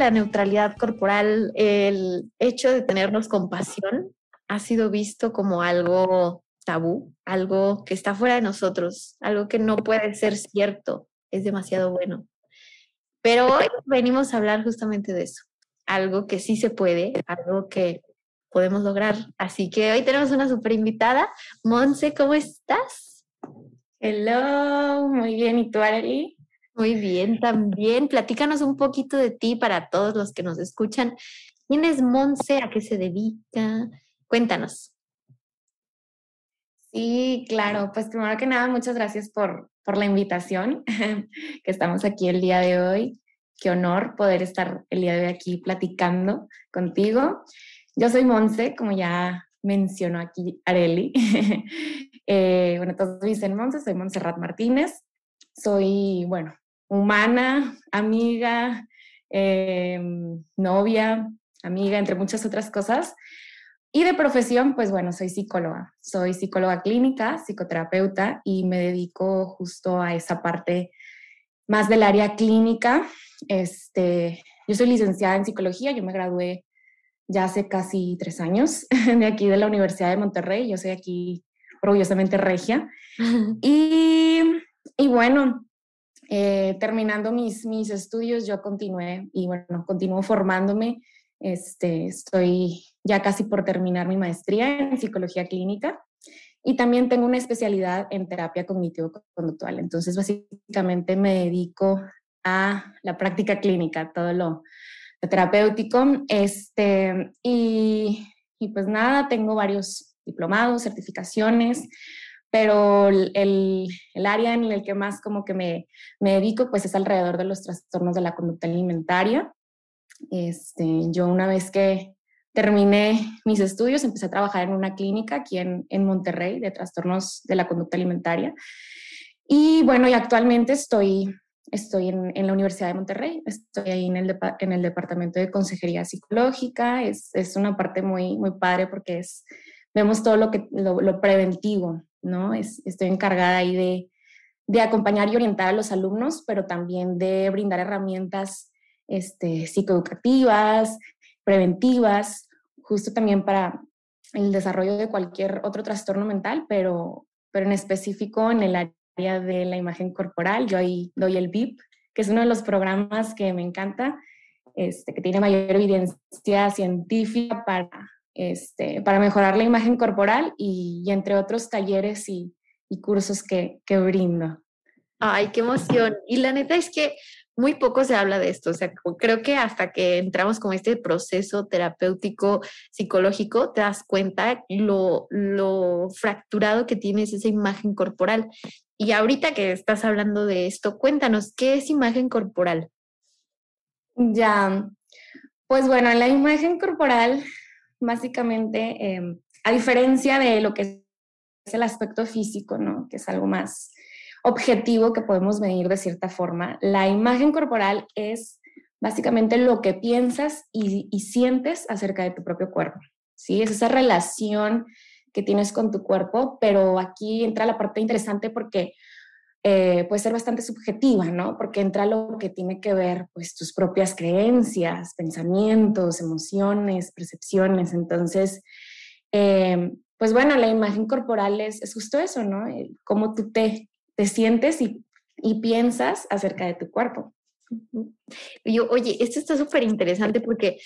La neutralidad corporal, el hecho de tenernos compasión, ha sido visto como algo tabú, algo que está fuera de nosotros, algo que no puede ser cierto, es demasiado bueno. Pero hoy venimos a hablar justamente de eso, algo que sí se puede, algo que podemos lograr. Así que hoy tenemos una super invitada. Monse, ¿cómo estás? Hello, muy bien. ¿Y tú, Arely? Muy bien, también. Platícanos un poquito de ti para todos los que nos escuchan. ¿Quién es Monse? ¿A qué se dedica? Cuéntanos. Sí, claro. Pues primero que nada, muchas gracias por, por la invitación, que estamos aquí el día de hoy. Qué honor poder estar el día de hoy aquí platicando contigo. Yo soy Monse, como ya mencionó aquí Areli. eh, bueno, todos dicen Monse, soy Montserrat Martínez. Soy, bueno, humana, amiga, em, novia, amiga, entre muchas otras cosas. Y de profesión, pues bueno, soy psicóloga. Soy psicóloga clínica, psicoterapeuta y me dedico justo a esa parte más del área clínica. Este, yo soy licenciada en psicología, yo me gradué ya hace casi tres años de aquí de la Universidad de Monterrey. Yo soy aquí orgullosamente regia. y, y bueno, eh, terminando mis, mis estudios, yo continué y bueno, continúo formándome. Este, estoy ya casi por terminar mi maestría en psicología clínica y también tengo una especialidad en terapia cognitivo-conductual. Entonces, básicamente me dedico a la práctica clínica, todo lo, terapéutico. Este, y, y, pues nada, tengo varios diplomados, certificaciones pero el, el, área en el que más como que me, me, dedico pues es alrededor de los trastornos de la conducta alimentaria. Este, yo una vez que terminé mis estudios empecé a trabajar en una clínica aquí en, en Monterrey de trastornos de la conducta alimentaria. Y bueno, y actualmente estoy, estoy en, en la Universidad de Monterrey, estoy ahí en el, en el departamento de consejería psicológica, es, es una parte muy, muy padre porque es, vemos todo lo, que, lo, lo preventivo, ¿no? Es, estoy encargada ahí de, de, acompañar y orientar a los alumnos, pero también de brindar herramientas este, psicoeducativas, preventivas, justo también para el desarrollo de cualquier otro trastorno mental, pero, pero en específico en el área de la imagen corporal. Yo ahí doy el VIP, que es uno de los programas que me encanta, este, que tiene mayor evidencia científica para este, para mejorar la imagen corporal y, entre otros talleres y, cursos que, que, brindo. Ay, qué emoción. Y la neta es que muy poco se habla de esto. O sea, creo que hasta que entramos con este proceso terapéutico psicológico, te das cuenta lo, lo fracturado que tienes esa imagen corporal. Y ahorita que estás hablando de esto, cuéntanos, ¿qué es imagen corporal? Ya, pues bueno, la imagen corporal básicamente, em, a diferencia de lo que es el aspecto físico, ¿no? que es algo más objetivo que podemos medir de cierta forma, la imagen corporal es básicamente lo que piensas y, sientes acerca de tu propio cuerpo. ¿sí? Es esa relación que tienes con tu cuerpo, pero aquí entra la parte interesante porque eh, puede ser bastante subjetiva, ¿no? Porque entra lo que tiene que ver, pues, tus propias creencias, pensamientos, emociones, percepciones. Entonces, eh, pues bueno, la imagen corporal es, es justo eso, ¿no? cómo tú te, te sientes y, y, piensas acerca de tu cuerpo. Yo, oye, esto está súper interesante porque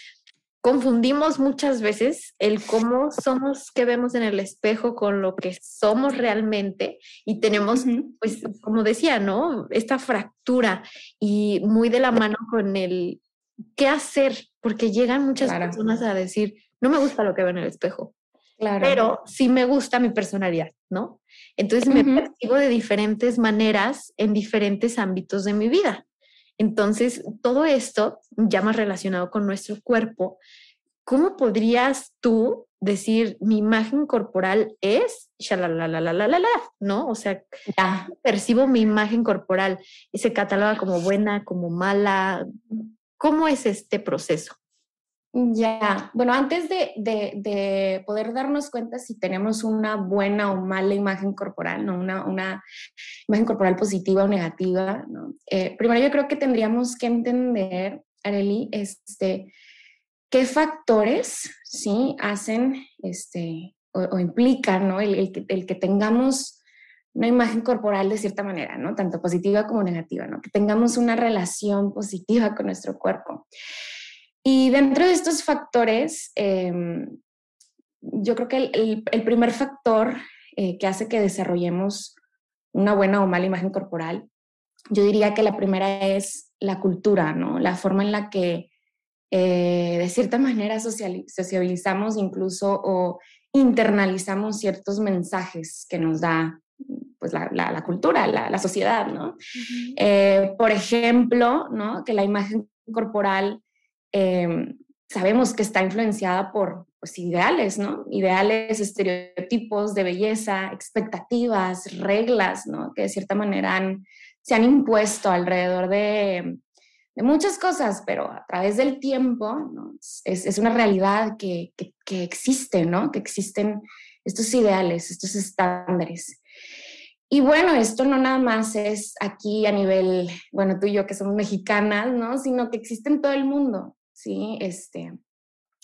confundimos muchas veces el cómo somos que vemos en el espejo con lo que somos realmente y tenemos, pues, como decía, ¿no? Esta fractura y muy de la mano con el qué hacer, porque llegan muchas personas a decir, no me gusta lo que veo en el espejo, pero sí me gusta mi personalidad, ¿no? Entonces me percibo de diferentes maneras en diferentes ámbitos de mi vida. Entonces, todo esto ya más relacionado con nuestro cuerpo, ¿cómo podrías tú decir mi imagen corporal es la ¿no? O sea, percibo mi imagen corporal y se cataloga como buena, como mala. ¿Cómo es este proceso? Ya, bueno, antes de, poder darnos cuenta si tenemos una buena o mala imagen corporal, ¿no? Una, una imagen corporal positiva o negativa, ¿no? Eh, primero yo creo que tendríamos que entender, Areli, este, qué factores, ¿sí? Hacen, este, o, implican, ¿no? El, el, el, que tengamos una imagen corporal de cierta manera, ¿no? Tanto positiva como negativa, ¿no? Que tengamos una relación positiva con nuestro cuerpo. Y dentro de estos factores, em, yo creo que el, primer factor eh, que hace que desarrollemos una buena o mala imagen corporal, yo diría que la primera es la cultura, ¿no? La forma en la que eh, de cierta manera sociabilizamos incluso o internalizamos ciertos mensajes que nos da pues la, cultura, la, sociedad, ¿no? Eh, por ejemplo, ¿no? Que la imagen corporal Em, sabemos que está influenciada por pues, ideales, ¿no? Ideales, estereotipos de belleza, expectativas, reglas, ¿no? Que de cierta manera se han impuesto alrededor de, muchas cosas, pero a través del tiempo, es, una realidad que, que, que existe, ¿no? Que existen estos ideales, estos estándares. Y bueno, esto no nada más es aquí a nivel, bueno, tú y yo que somos mexicanas, ¿no? Sino que existe en todo el mundo. ¿Sí? Este,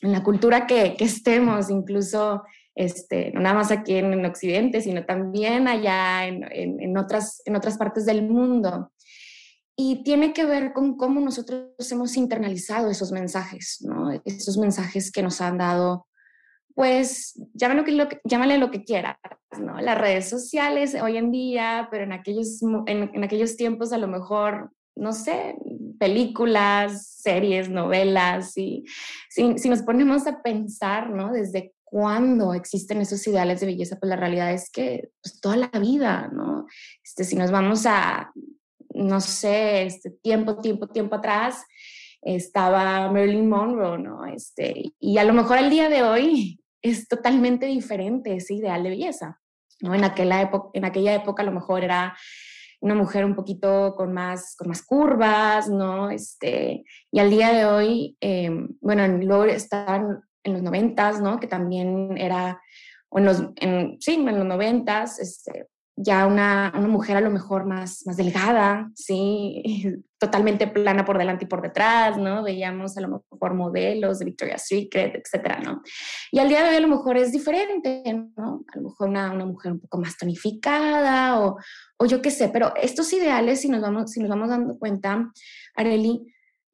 en la cultura que, que estemos, incluso este, no nada más aquí en, Occidente, sino también allá en, en, otras, en otras partes del mundo. Y tiene que ver con cómo nosotros hemos internalizado esos mensajes, ¿no? Esos mensajes que nos han dado, pues, llámalo lo que, llámale lo que quieras, ¿no? Las redes sociales hoy en día, pero en aquellos, en, en aquellos tiempos a lo mejor, no sé, películas, series, novelas, y si, si nos ponemos a pensar, ¿no? Desde cuándo existen esos ideales de belleza, pues la realidad es que pues, toda la vida, ¿no? Este, si nos vamos a, no sé, este, tiempo, tiempo, tiempo atrás, estaba Marilyn Monroe, ¿no? Este, y a lo mejor al día de hoy es totalmente diferente ese ideal de belleza, ¿no? En aquella época, en aquella época a lo mejor era una mujer un poquito con más, con más curvas, ¿no? Este, y al día de hoy, eh, bueno, luego están en los noventas, ¿no? Que también era, o en los, en, sí, en los noventas, este, ya una, una, mujer a lo mejor más, más delgada, ¿sí? Totalmente plana por delante y por detrás, ¿no? Veíamos a lo mejor modelos de Victoria's Secret, etcétera, ¿no? Y al día de hoy a lo mejor es diferente, ¿no? A lo mejor una, una mujer un poco más tonificada o, o yo qué sé, pero estos ideales, si nos vamos, si nos vamos dando cuenta, Areli,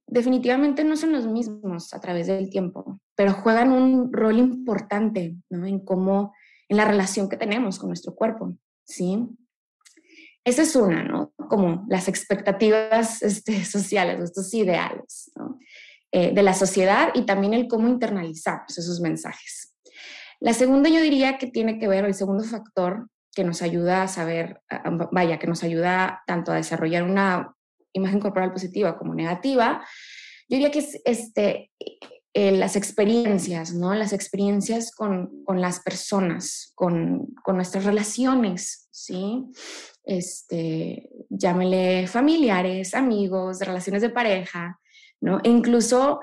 definitivamente no son los mismos a través del tiempo, pero juegan un rol importante, ¿no? En cómo, en la relación que tenemos con nuestro cuerpo. ¿Sí? Esa es una, ¿no? Como las expectativas este, sociales, estos ideales, ¿no? Eh, de la sociedad y también el cómo internalizamos esos mensajes. La segunda yo diría que tiene que ver, el segundo factor que nos ayuda a saber, vaya, que nos ayuda tanto a desarrollar una imagen corporal positiva como negativa, yo diría que es este, eh, las experiencias, ¿no? Las experiencias con, con las personas, con, con, nuestras relaciones, ¿sí? Este, llámele familiares, amigos, relaciones de pareja, ¿no? E incluso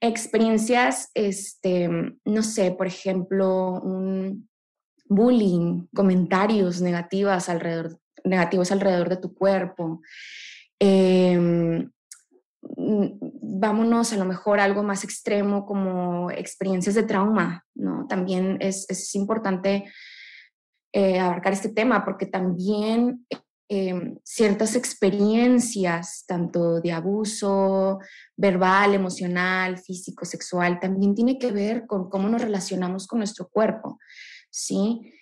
experiencias, este, no sé, por ejemplo, un bullying, comentarios alrededor, negativos alrededor de tu cuerpo. Mm, vámonos a lo mejor a algo más extremo como experiencias de trauma, ¿no? También es, es importante eh, abarcar este tema porque también em, ciertas experiencias, tanto de abuso verbal, emocional, físico, sexual, también tiene que ver con cómo nos relacionamos con nuestro cuerpo, ¿sí?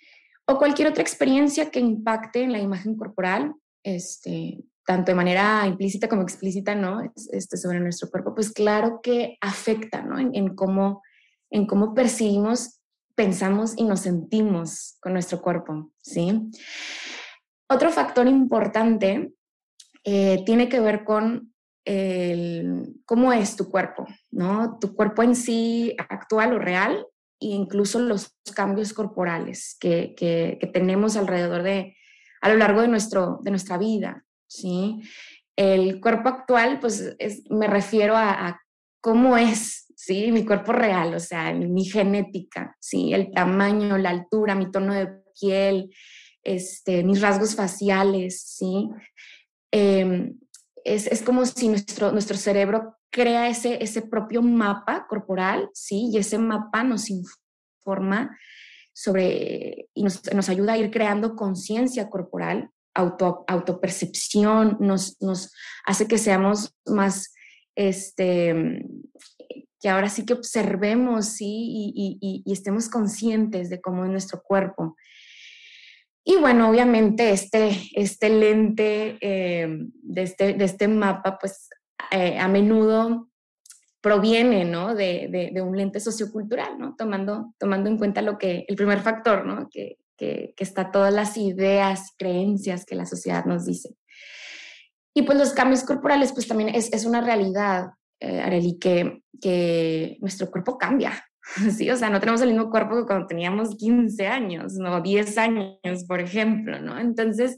O cualquier otra experiencia que impacte en la imagen corporal, este, tanto de manera implícita como explícita, ¿no? Este, sobre nuestro cuerpo, pues claro que afecta, ¿no? En, cómo, en cómo percibimos, pensamos y nos sentimos con nuestro cuerpo, ¿sí? Otro factor importante eh, tiene que ver con cómo es tu cuerpo, ¿no? Tu cuerpo en sí actual o real e incluso los cambios corporales que, tenemos alrededor de, a lo largo de, nuestro, de nuestra vida, ¿sí? El cuerpo actual, pues me refiero a, cómo es, ¿sí? Mi cuerpo real, o sea, mi genética, ¿sí? El tamaño, la altura, mi tono de piel, este, mis rasgos faciales, ¿sí? Em, es, como si nuestro, nuestro cerebro crea ese, ese propio mapa corporal, ¿sí? Y ese mapa nos informa sobre y nos, nos ayuda a ir creando conciencia corporal, auto, autopercepción, nos, hace que seamos más, este, que ahora sí que observemos, ¿sí? Y estemos conscientes de cómo es nuestro cuerpo. Y bueno, obviamente este, este lente eh, de, este, de este mapa, pues eh, a menudo proviene, ¿no? De, de, un lente sociocultural, ¿no? Tomando, tomando en cuenta lo que, el primer factor, ¿no? Que, que, que está todas las ideas, creencias que la sociedad nos dice. Y pues los cambios corporales, pues también es, es una realidad, eh, Areli, que, que nuestro cuerpo cambia, Sí, o sea, no tenemos el mismo cuerpo que cuando teníamos 15 años, no 10 años, por ejemplo, ¿no? Entonces,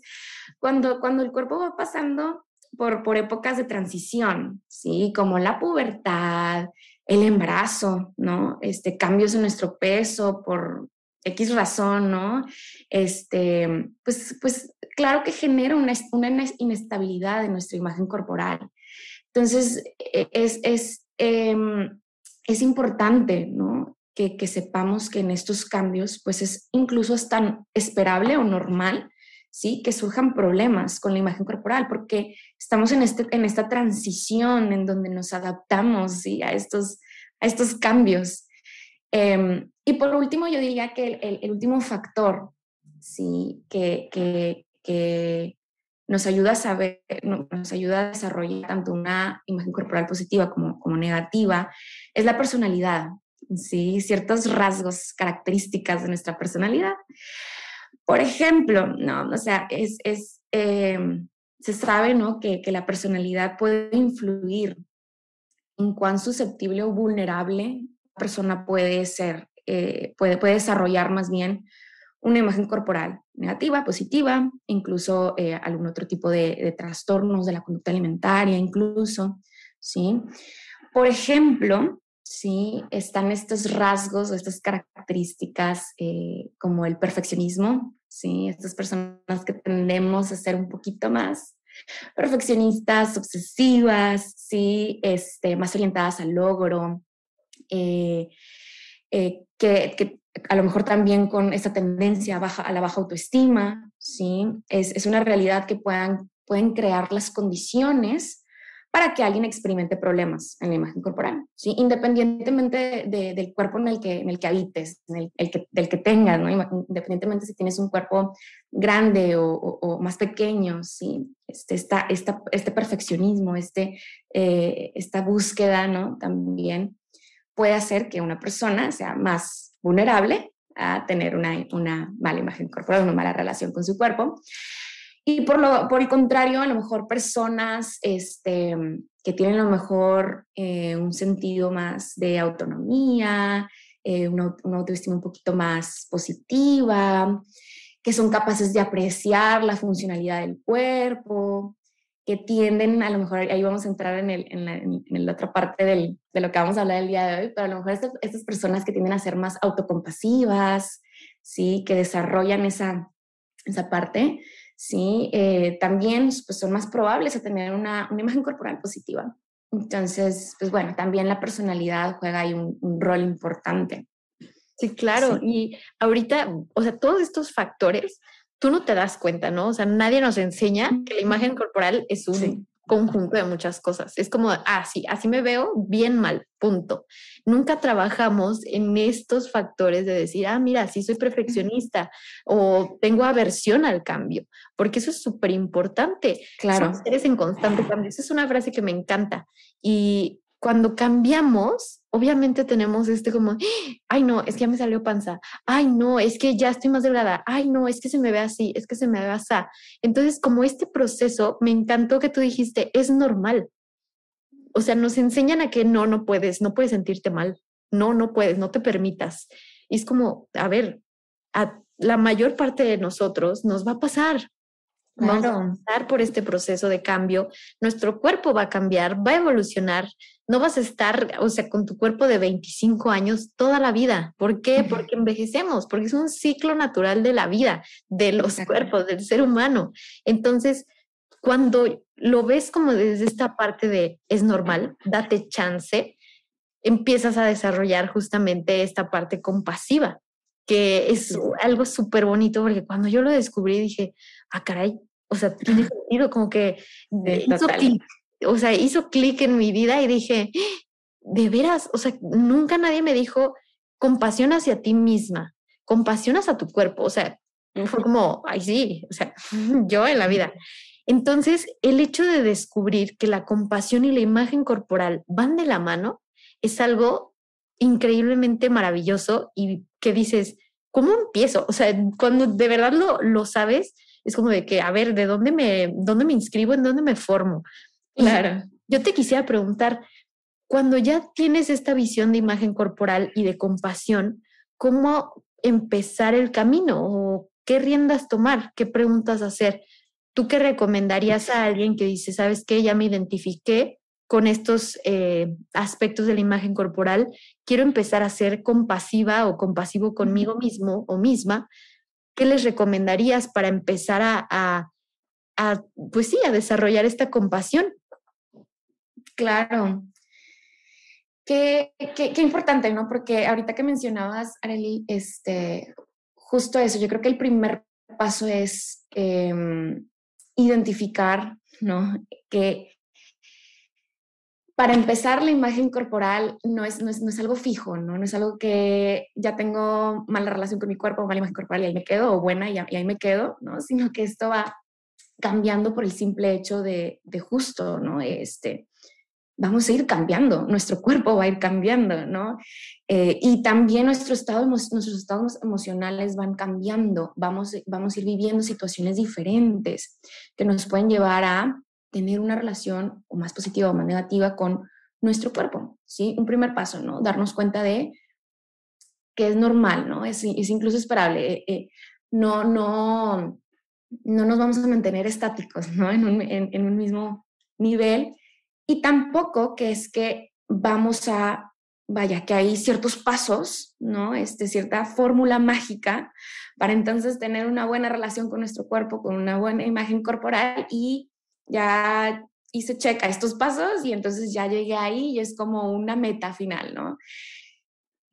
cuando, cuando el cuerpo va pasando por, por épocas de transición, ¿sí? Como la pubertad, el embarazo, ¿no? Este, cambios en nuestro peso por X razón, ¿no? Este, pues, pues claro que genera una, una inestabilidad en nuestra imagen corporal. Entonces, e, es, es em, es importante, ¿no? Que, que, sepamos que en estos cambios, pues es incluso es tan esperable o normal, ¿sí? Que surjan problemas con la imagen corporal, porque estamos en, este, en esta transición en donde nos adaptamos, ¿sí? A estos, a estos cambios. Em, y por último, yo diría que el, el, último factor, ¿sí? Que, que, que nos ayuda a saber, nos ayuda a desarrollar tanto una imagen corporal positiva como, como negativa, es la personalidad, ¿sí? ciertos rasgos, características de nuestra personalidad. Por ejemplo, no, o sea, es, es em, se sabe ¿no? que, que, la personalidad puede influir en cuán susceptible o vulnerable persona puede ser, eh, puede, puede desarrollar más bien una imagen corporal negativa, positiva, incluso eh, algún otro tipo de, trastornos de la conducta alimentaria, incluso, ¿sí? Por ejemplo, ¿sí? Están estos rasgos estas características eh, como el perfeccionismo, ¿sí? Estas personas que tendemos a ser un poquito más perfeccionistas, obsesivas, ¿sí? Este, más orientadas al logro, eh, que, que, a lo mejor también con esta tendencia baja, a la baja autoestima, ¿sí? Es, es, una realidad que puedan, pueden crear las condiciones para que alguien experimente problemas en la imagen corporal, ¿sí? Independientemente de, del cuerpo en el que, en el que habites, en el, que, del que tengas, ¿no? Independientemente si tienes un cuerpo grande o, o, más pequeño, ¿sí? Este, esta, esta, este perfeccionismo, este, eh, esta búsqueda, ¿no? También puede hacer que una persona sea más vulnerable a tener una, una mala imagen corporal, una mala relación con su cuerpo. Y por, lo, por el contrario, a lo mejor personas este, que tienen a lo mejor eh, un sentido más de autonomía, eh, una, una, autoestima un poquito más positiva, que son capaces de apreciar la funcionalidad del cuerpo, que tienden, a lo mejor ahí vamos a entrar en, el, en, la, en la otra parte del, de lo que vamos a hablar el día de hoy, pero a lo mejor estas, estas personas que tienden a ser más autocompasivas, ¿sí? que desarrollan esa, esa parte, ¿sí? Eh, también pues, son más probables a tener una, una, imagen corporal positiva. Entonces, pues bueno, también la personalidad juega ahí un, un rol importante. Sí, claro. Y ahorita, o sea, todos estos factores tú no te das cuenta, ¿no? O sea, nadie nos enseña que la imagen corporal es un conjunto de muchas cosas. Es como, ah, sí, así me veo, bien mal, punto. Nunca trabajamos en estos factores de decir, ah, mira, sí soy perfeccionista o tengo aversión al cambio, porque eso es súper importante. Claro. Eres en constante cambio. Esa es una frase que me encanta. Y cuando cambiamos, obviamente tenemos este como, ay no, es que ya me salió panza, ay no, es que ya estoy más delgada, ay no, es que se me ve así, es que se me ve así. Entonces, como este proceso, me encantó que tú dijiste, es normal. o sea, nos enseñan a que no, no puedes, no puedes sentirte mal, no, no puedes, no te permitas. Y es como, a ver, a la mayor parte de nosotros nos va a pasar. Vamos a pasar por este proceso de cambio, nuestro cuerpo va a cambiar, va a evolucionar, no vas a estar, o sea, con tu cuerpo de 25 años toda la vida. ¿Por qué? Porque envejecemos, porque es un ciclo natural de la vida, de los cuerpos, del ser humano. Entonces, cuando lo ves como desde esta parte de es normal, date chance, empiezas a desarrollar justamente esta parte compasiva, que es algo súper bonito, porque cuando yo lo descubrí dije, ah, caray, o sea, tiene sentido, como que hizo clic, o sea, hizo clic en mi vida y dije, de veras, o sea, nunca nadie me dijo compasión hacia ti misma, compasión hacia tu cuerpo, o sea, fue como, ay, sí, o sea, yo en la vida. Entonces, el hecho de descubrir que la compasión y la imagen corporal van de la mano es algo increíblemente maravilloso y que dices, ¿cómo empiezo? O sea, cuando de verdad lo, lo sabes, es como de que, a ver, ¿de dónde me, dónde me inscribo? ¿En dónde me formo? Claro. yo te quisiera preguntar, cuando ya tienes esta visión de imagen corporal y de compasión, ¿cómo empezar el camino o qué riendas tomar? ¿Qué preguntas hacer? ¿Tú qué recomendarías a alguien que dice, sabes qué, ya me identifiqué con estos eh, aspectos de la imagen corporal, quiero empezar a ser compasiva o compasivo conmigo mismo o misma? ¿Qué les recomendarías para empezar a, a, pues sí, a desarrollar esta compasión? Claro. Qué, importante, ¿no? Porque ahorita que mencionabas, Arely, este, justo eso, yo creo que el primer paso es em, identificar, ¿no? Que para empezar, la imagen corporal no es, no es, no es, algo fijo, ¿no? No es algo que ya tengo mala relación con mi cuerpo, mala imagen corporal y ahí me quedo, o buena y, y ahí me quedo, ¿no? Sino que esto va cambiando por el simple hecho de, de justo, ¿no? Este, vamos a ir cambiando, nuestro cuerpo va a ir cambiando, ¿no? Eh, y también nuestro estado, nuestros estados emocionales van cambiando, vamos, vamos a ir viviendo situaciones diferentes que nos pueden llevar a tener una relación o más positiva o más negativa con nuestro cuerpo, ¿sí? Un primer paso, ¿no? Darnos cuenta de que es normal, ¿no? Es, incluso esperable. Eh, eh, no, no, no nos vamos a mantener estáticos, ¿no? En un, en un mismo nivel y tampoco que es que vamos a, vaya, que hay ciertos pasos, ¿no? Este, cierta fórmula mágica para entonces tener una buena relación con nuestro cuerpo, con una buena imagen corporal y ya hice check a estos pasos y entonces ya llegué ahí y es como una meta final, ¿no?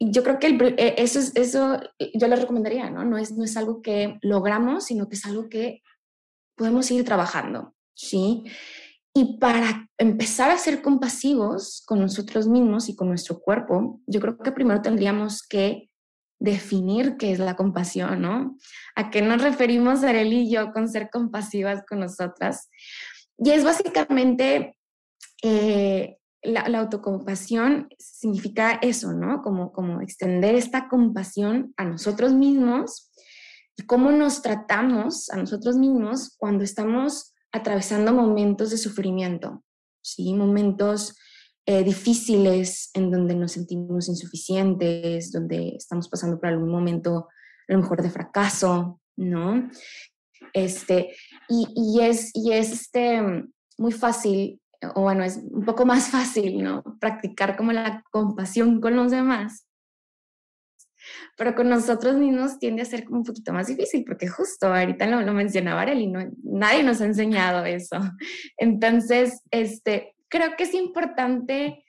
Yo creo que e, eso, es, eso yo les recomendaría, ¿no? No es, no es algo que logramos, sino que es algo que podemos ir trabajando, ¿sí? Y para empezar a ser compasivos con nosotros mismos y con nuestro cuerpo, yo creo que primero tendríamos que definir qué es la compasión, ¿no? ¿A qué nos referimos Arely y yo con ser compasivas con nosotras? Y es básicamente eh, la, autocompasión significa eso, ¿no? Como, como extender esta compasión a nosotros mismos y cómo nos tratamos a nosotros mismos cuando estamos atravesando momentos de sufrimiento, ¿sí? momentos eh, difíciles en donde nos sentimos insuficientes, donde estamos pasando por algún momento a lo mejor de fracaso, ¿no? Este, y, y, es, y es este, muy fácil, o bueno, es un poco más fácil, ¿no? Practicar como la compasión con los demás pero con nosotros mismos tiende a ser como un poquito más difícil, porque justo ahorita lo, mencionaba Arely, no, nadie nos ha enseñado eso. Entonces, este, creo que es importante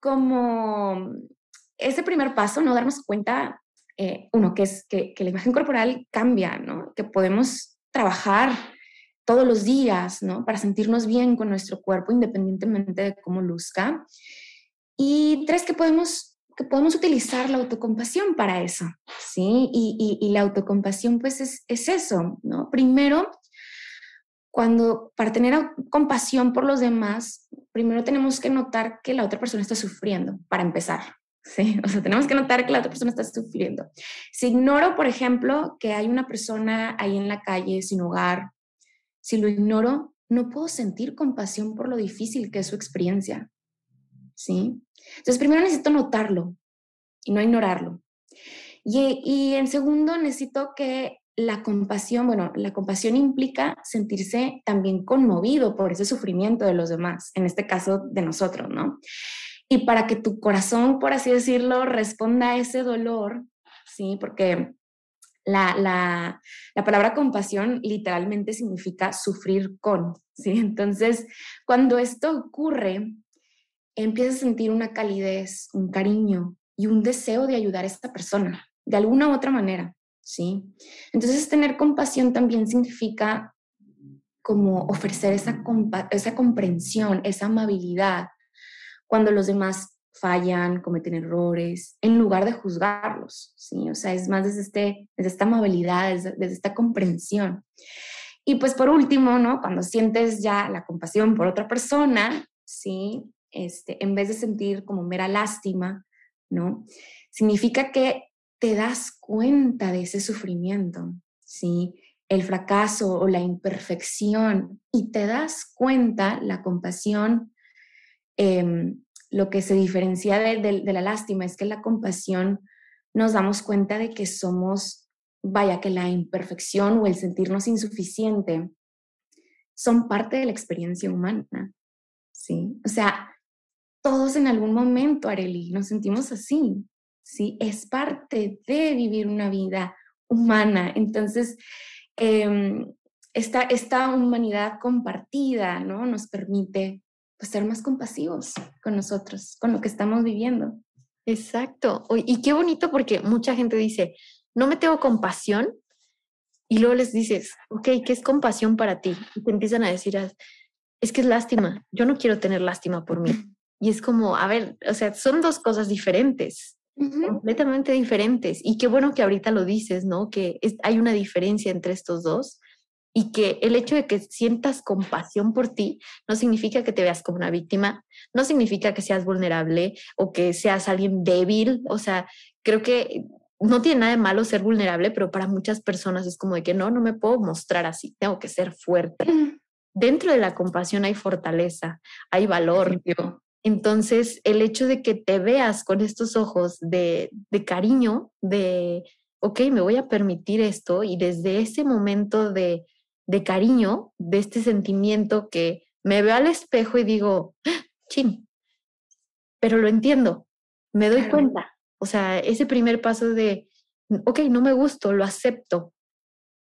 como ese primer paso, ¿no? Darnos cuenta, eh, uno, que es que, que la imagen corporal cambia, ¿no? Que podemos trabajar todos los días, ¿no? Para sentirnos bien con nuestro cuerpo, independientemente de cómo luzca. Y tres, que podemos podemos utilizar la autocompasión para eso, ¿sí? Y, y, la autocompasión, pues es, es, eso, ¿no? Primero, cuando para tener compasión por los demás, primero tenemos que notar que la otra persona está sufriendo, para empezar, ¿sí? O sea, tenemos que notar que la otra persona está sufriendo. Si ignoro, por ejemplo, que hay una persona ahí en la calle sin hogar, si lo ignoro, no puedo sentir compasión por lo difícil que es su experiencia, ¿sí? Entonces, primero necesito notarlo y no ignorarlo. Y, y en segundo, necesito que la compasión, bueno, la compasión implica sentirse también conmovido por ese sufrimiento de los demás, en este caso de nosotros, ¿no? Y para que tu corazón, por así decirlo, responda a ese dolor, ¿sí? Porque la, la, la, palabra compasión literalmente significa sufrir con, ¿sí? Entonces, cuando esto ocurre, empiezas a sentir una calidez, un cariño y un deseo de ayudar a esta persona, de alguna u otra manera, ¿sí? Entonces, tener compasión también significa como ofrecer esa, esa comprensión, esa amabilidad, cuando los demás fallan, cometen errores, en lugar de juzgarlos, ¿sí? O sea, es más desde, este, desde esta amabilidad, desde, desde, esta comprensión. Y pues por último, ¿no? Cuando sientes ya la compasión por otra persona, ¿sí? Este, en vez de sentir como mera lástima, ¿no? Significa que te das cuenta de ese sufrimiento, ¿sí? El fracaso o la imperfección y te das cuenta, la compasión, eh, lo que se diferencia de, la lástima es que la compasión nos damos cuenta de que somos, vaya, que la imperfección o el sentirnos insuficiente son parte de la experiencia humana, ¿sí? O sea, todos en algún momento, Areli, nos sentimos así, ¿sí? Es parte de vivir una vida humana. Entonces, em, esta, esta humanidad compartida, ¿no? Nos permite pues ser más compasivos con nosotros, con lo que estamos viviendo. Exacto. Y qué bonito porque mucha gente dice, no me tengo compasión. Y luego les dices, ok, ¿qué es compasión para ti? Y te empiezan a decir, es que es lástima. Yo no quiero tener lástima por mí. Y es como, a ver, o sea, son dos cosas diferentes, completamente diferentes. Y qué bueno que ahorita lo dices, ¿no? Que hay una diferencia entre estos dos y que el hecho de que sientas compasión por ti no significa que te veas como una víctima, no significa que seas vulnerable o que seas alguien débil, o sea, creo que no tiene nada de malo ser vulnerable, pero para muchas personas es como de que no, no me puedo mostrar así, tengo que ser fuerte. Dentro de la compasión hay fortaleza, hay valor. Entonces, el hecho de que te veas con estos ojos de, de cariño, de, ok, me voy a permitir esto y desde ese momento de de cariño, de este sentimiento que me veo al espejo y digo, ¡Ah, chin, pero lo entiendo, me doy cuenta. O sea, ese primer paso de, ok, no me gusto, lo acepto.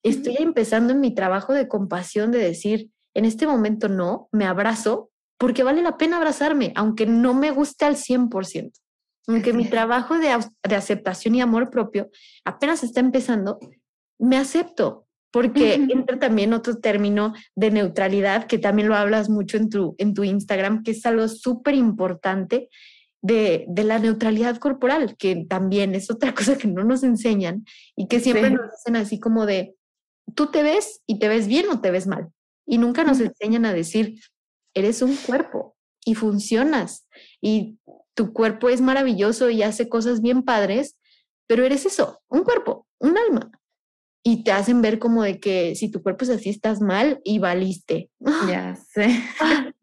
Estoy empezando en mi trabajo de compasión de decir, en este momento no, me abrazo, porque vale la pena abrazarme, aunque no me guste al 100%. Aunque mi trabajo de, de aceptación y amor propio apenas está empezando, me acepto, porque entra también otro término de neutralidad que también lo hablas mucho en tu, en tu Instagram, que es algo súper importante de, de, la neutralidad corporal, que también es otra cosa que no nos enseñan y que siempre nos dicen así como de, tú te ves y te ves bien o te ves mal. Y nunca nos enseñan a decir, eres un cuerpo y funcionas y tu cuerpo es maravilloso y hace cosas bien padres, pero eres eso, un cuerpo, un alma y te hacen ver como de que si tu cuerpo es así, estás mal y valiste. Ya sé.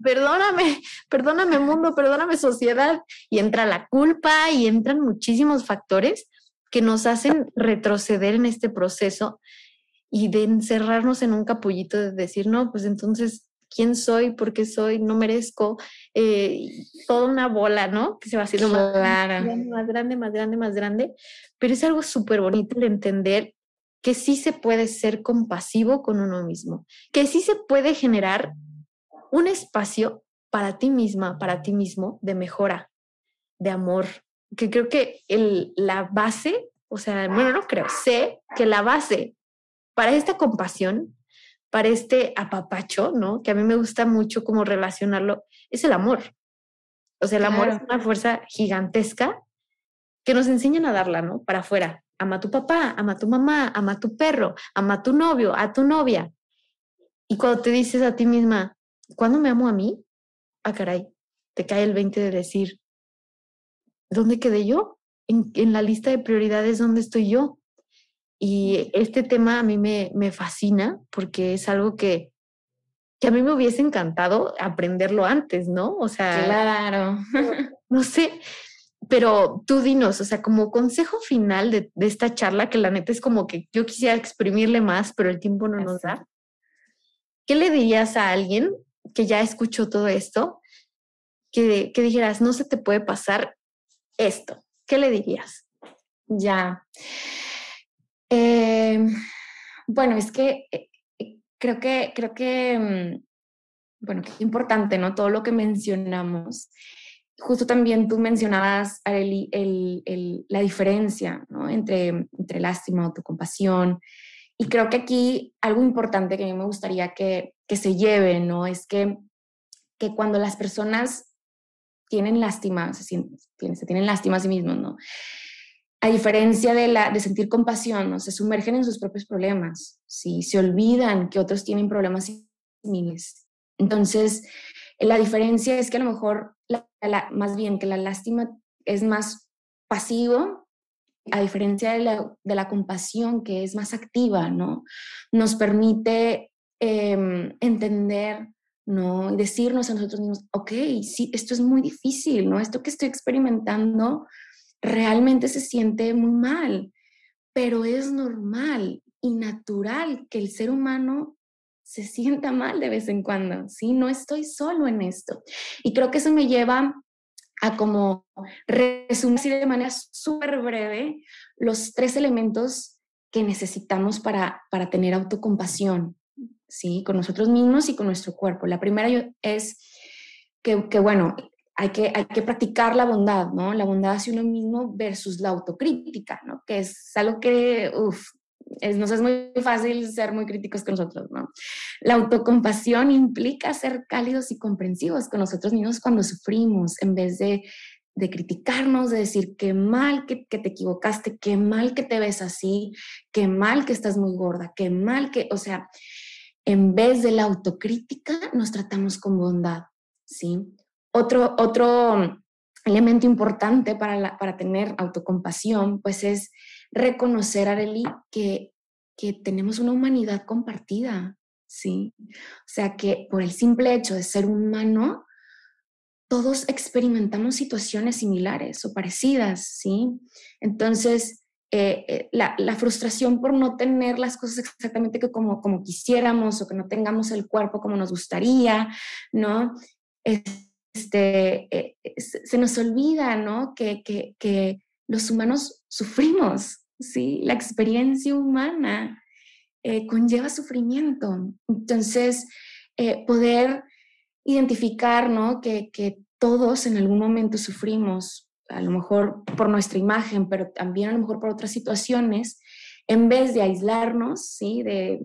perdóname, perdóname mundo, perdóname sociedad. Y entra la culpa y entran muchísimos factores que nos hacen retroceder en este proceso y de encerrarnos en un capullito de decir, no, pues entonces, ¿quién soy? ¿Por qué soy? No merezco. Eh, toda una bola, ¿no? Que se va haciendo más, grande, más grande, más grande, más grande. Pero es algo súper bonito de entender que sí se puede ser compasivo con uno mismo, que sí se puede generar un espacio para ti misma, para ti mismo, de mejora, de amor, que creo que el, la base, o sea, bueno, no creo, sé que la base para esta compasión, para este apapacho, ¿no? Que a mí me gusta mucho como relacionarlo, es el amor. O sea, el amor es una fuerza gigantesca que nos enseñan a darla, ¿no? Para afuera, ama a tu papá, ama a tu mamá, ama a tu perro, ama a tu novio, a tu novia. Y cuando te dices a ti misma, ¿cuándo me amo a mí? Ah, caray, te cae el 20 de decir, ¿dónde quedé yo? En, en la lista de prioridades, ¿dónde estoy yo? Y este tema a mí me, me fascina porque es algo que, que a mí me hubiese encantado aprenderlo antes, ¿no? O sea, claro. no, sé, pero tú dinos, o sea, como consejo final de, esta charla, que la neta es como que yo quisiera exprimirle más, pero el tiempo no nos da. ¿Qué le dirías a alguien que ya escuchó todo esto, que, que dijeras, no se te puede pasar esto? ¿Qué le dirías? Ya. Em, bueno, es que eh, eh, creo que, creo que, mm, bueno, es importante, ¿no? Todo lo que mencionamos. Justo también tú mencionabas, Areli, el, la diferencia, ¿no? Entre, entre lástima, autocompasión. Y creo que aquí algo importante que a mí me gustaría que, que se lleve, ¿no? Es que, que cuando las personas tienen lástima, se, tienen, se tienen lástima a sí mismos, ¿no? A diferencia de, la, de sentir compasión, ¿no? se sumergen en sus propios problemas, ¿sí? se olvidan que otros tienen problemas similares. Entonces, la diferencia es que a lo mejor, más bien que la lástima es más pasivo, a diferencia de la, de la compasión que es más activa, ¿no? Nos permite em, entender, ¿no? Y decirnos a nosotros mismos, ok, sí, esto es muy difícil, ¿no? Esto que estoy experimentando realmente se siente muy mal, pero es normal y natural que el ser humano se sienta mal de vez en cuando, ¿sí? No estoy solo en esto. Y creo que eso me lleva a como resumir de manera súper breve los tres elementos que necesitamos para, para tener autocompasión, ¿sí? Con nosotros mismos y con nuestro cuerpo. La primera es que, que bueno, hay que, hay que practicar la bondad, ¿no? La bondad hacia uno mismo versus la autocrítica, ¿no? Que es algo que, uff, es, nos es muy fácil ser muy críticos con nosotros, ¿no? La autocompasión implica ser cálidos y comprensivos con nosotros mismos cuando sufrimos, en vez de, de criticarnos, de decir qué mal que, que, te equivocaste, qué mal que te ves así, qué mal que estás muy gorda, qué mal que, o sea, en vez de la autocrítica, nos tratamos con bondad, ¿sí? Otro, otro elemento importante para, para tener autocompasión, pues es reconocer, Areli, que, que tenemos una humanidad compartida, ¿sí? O sea, que por el simple hecho de ser humano, todos experimentamos situaciones similares o parecidas, ¿sí? Entonces, eh, eh, la, la, frustración por no tener las cosas exactamente que como, como quisiéramos o que no tengamos el cuerpo como nos gustaría, ¿no? Es, este, eh, se nos olvida, ¿no? Que, que, los humanos sufrimos, ¿sí? La experiencia humana eh, conlleva sufrimiento. Entonces, eh, poder identificar, ¿no? Que, que todos en algún momento sufrimos, a lo mejor por nuestra imagen, pero también a lo mejor por otras situaciones, en vez de aislarnos, ¿sí? De,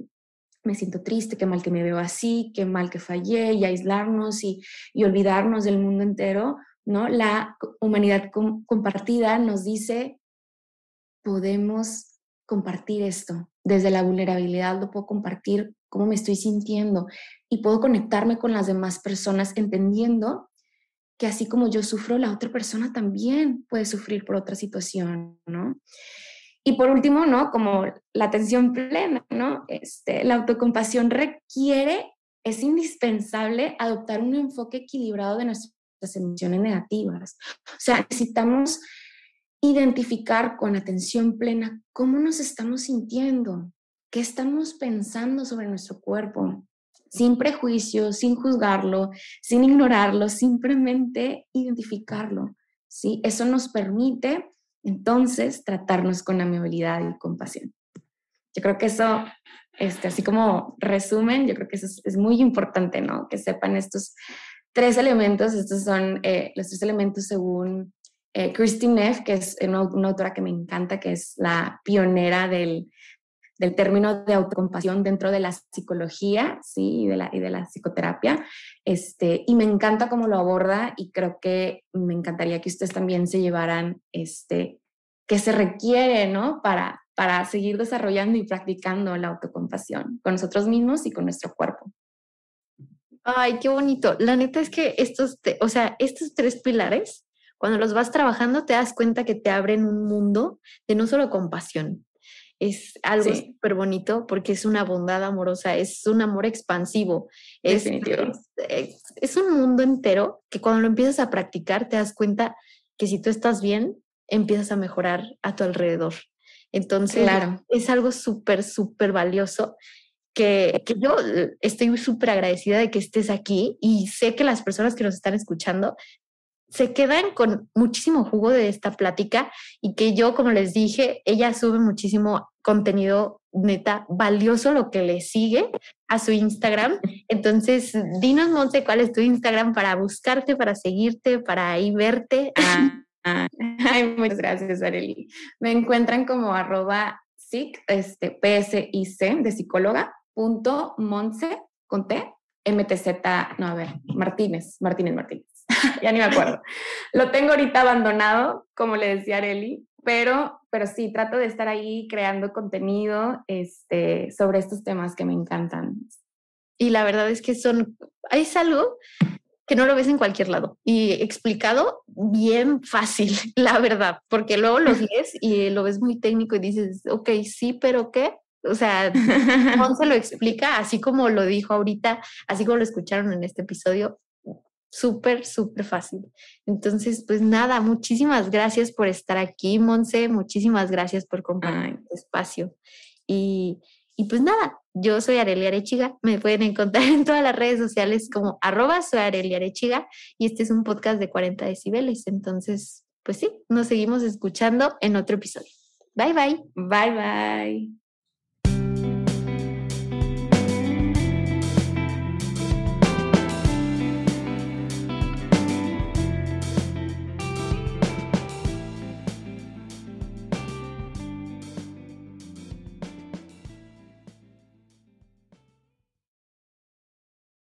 me siento triste, qué mal que me veo así, qué mal que fallé, y aislarnos y, olvidarnos del mundo entero, ¿no? La humanidad compartida nos dice, podemos compartir esto, desde la vulnerabilidad lo puedo compartir, cómo me estoy sintiendo, y puedo conectarme con las demás personas entendiendo que así como yo sufro, la otra persona también puede sufrir por otra situación, ¿no? Y por último, ¿no? Como la atención plena, ¿no? Este, la autocompasión requiere, es indispensable adoptar un enfoque equilibrado de nuestras emociones negativas. O sea, necesitamos identificar con atención plena cómo nos estamos sintiendo, qué estamos pensando sobre nuestro cuerpo, sin prejuicios, sin juzgarlo, sin ignorarlo, simplemente identificarlo. ¿sí? Eso nos permite entonces tratarnos con amabilidad y compasión. Yo creo que eso, este, así como resumen, yo creo que eso es, muy importante, ¿no? Que sepan estos tres elementos, estos son eh, los tres elementos según eh, Christine Neff, que es una, autora que me encanta, que es la pionera del, del término de autocompasión dentro de la psicología, ¿sí? Y de la, y de la psicoterapia. Este, y me encanta cómo lo aborda y creo que me encantaría que ustedes también se llevaran este, que se requiere, ¿no? Para, para seguir desarrollando y practicando la autocompasión con nosotros mismos y con nuestro cuerpo. Ay, qué bonito. La neta es que estos, o sea, estos tres pilares, cuando los vas trabajando, te das cuenta que te abren un mundo de no solo compasión, es algo súper bonito porque es una bondad amorosa, es un amor expansivo. Es, es, es, un mundo entero que cuando lo empiezas a practicar te das cuenta que si tú estás bien, empiezas a mejorar a tu alrededor. Entonces, claro. es algo súper, súper valioso que, que, yo estoy súper agradecida de que estés aquí y sé que las personas que nos están escuchando se quedan con muchísimo jugo de esta plática y que yo, como les dije, ella sube muchísimo contenido neta valioso lo que le sigue a su Instagram. Entonces, dinos, Monse, cuál es tu Instagram para buscarte, para seguirte, para ahí verte. Ah. muchas gracias, Areli. Me encuentran como arroba psic, este, PSIC de psicóloga, punto Monse, con T, MTZ, no, a ver, Martínez, Martínez, Martínez. ya ni me acuerdo. Lo tengo ahorita abandonado, como le decía Areli, pero, pero sí, trato de estar ahí creando contenido este, sobre estos temas que me encantan. Y la verdad es que son, es algo que no lo ves en cualquier lado y explicado bien fácil, la verdad, porque luego lo lees y lo ves muy técnico y dices, ok, sí, pero ¿qué? O sea, se lo explica así como lo dijo ahorita, así como lo escucharon en este episodio, súper, súper fácil. Entonces, pues nada, muchísimas gracias por estar aquí, Monse, muchísimas gracias por compartir este espacio. Y, y, pues nada, yo soy Arelia Arechiga, me pueden encontrar en todas las redes sociales como arroba soy Arelia Arechiga y este es un podcast de 40 decibeles. Entonces, pues sí, nos seguimos escuchando en otro episodio. Bye bye. Bye bye.